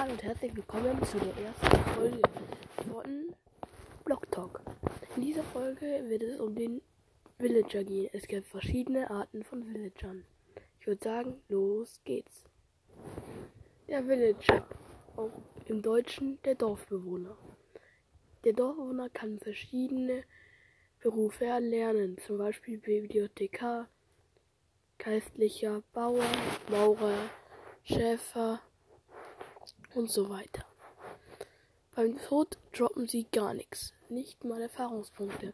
Hallo und herzlich willkommen zu der ersten Folge von Block Talk. In dieser Folge wird es um den Villager gehen. Es gibt verschiedene Arten von Villagern. Ich würde sagen, los geht's. Der Villager, auch im Deutschen der Dorfbewohner. Der Dorfbewohner kann verschiedene Berufe erlernen, zum Beispiel Bibliothekar, Geistlicher, Bauer, Maurer, Schäfer, und so weiter. Beim Tod droppen sie gar nichts, nicht mal Erfahrungspunkte.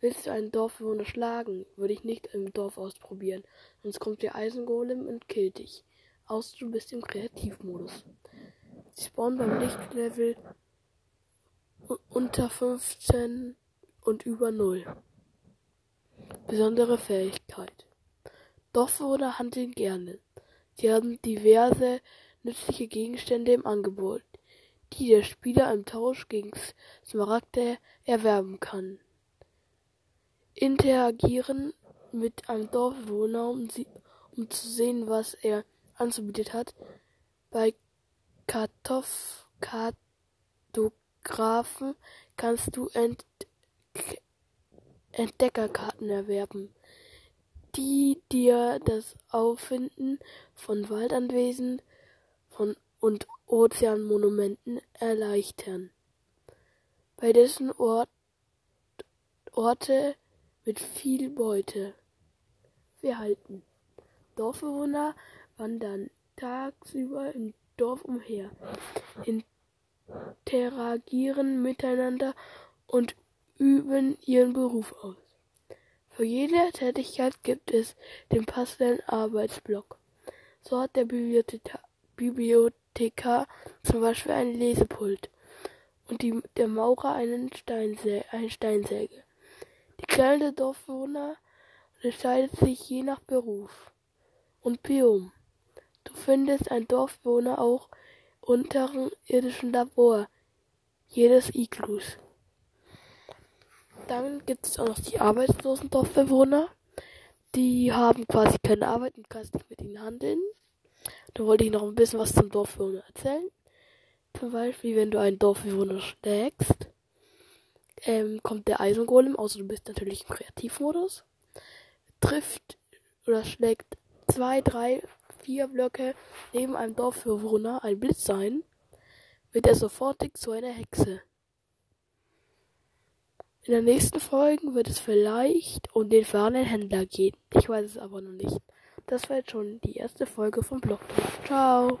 Willst du einen Dorfbewohner schlagen, würde ich nicht im Dorf ausprobieren, sonst kommt der Eisengolem und killt dich. Außer du bist im Kreativmodus. Sie spawnen beim Lichtlevel unter 15 und über 0. Besondere Fähigkeit. Dorfbewohner handeln gerne. Sie haben diverse nützliche Gegenstände im Angebot, die der Spieler im Tausch gegen Smaragde erwerben kann. Interagieren mit einem Dorfbewohner, um, sie, um zu sehen, was er anzubieten hat. Bei Kartoff Kartographen kannst du Ent Entdeckerkarten erwerben, die dir das Auffinden von Waldanwesen, und Ozeanmonumenten erleichtern, bei dessen Ort, Orte mit viel Beute wir halten. Dorfbewohner wandern tagsüber im Dorf umher, interagieren miteinander und üben ihren Beruf aus. Für jede Tätigkeit gibt es den passenden Arbeitsblock. So hat der Bibliothekar Bibliothekar zum Beispiel ein Lesepult und die, der Maurer einen Steinsä eine Steinsäge. Die Kleidung der Dorfbewohner unterscheidet sich je nach Beruf und Biom. Du findest ein Dorfbewohner auch unteren irdischen Labor jedes Iglus. Dann gibt es auch noch die arbeitslosen Dorfbewohner. Die haben quasi keine Arbeit und kannst nicht mit ihnen handeln. Da wollte ich noch ein bisschen was zum Dorfbewohner erzählen. Zum Beispiel, wenn du einen Dorfbewohner schlägst, ähm, kommt der Eisengolem, außer du bist natürlich im Kreativmodus, trifft oder schlägt zwei, drei, vier Blöcke neben einem Dorfbewohner ein Blitz sein, wird er sofortig zu einer Hexe. In der nächsten Folge wird es vielleicht um den fahrenden Händler gehen. Ich weiß es aber noch nicht. Das war jetzt schon die erste Folge von Blog Ciao.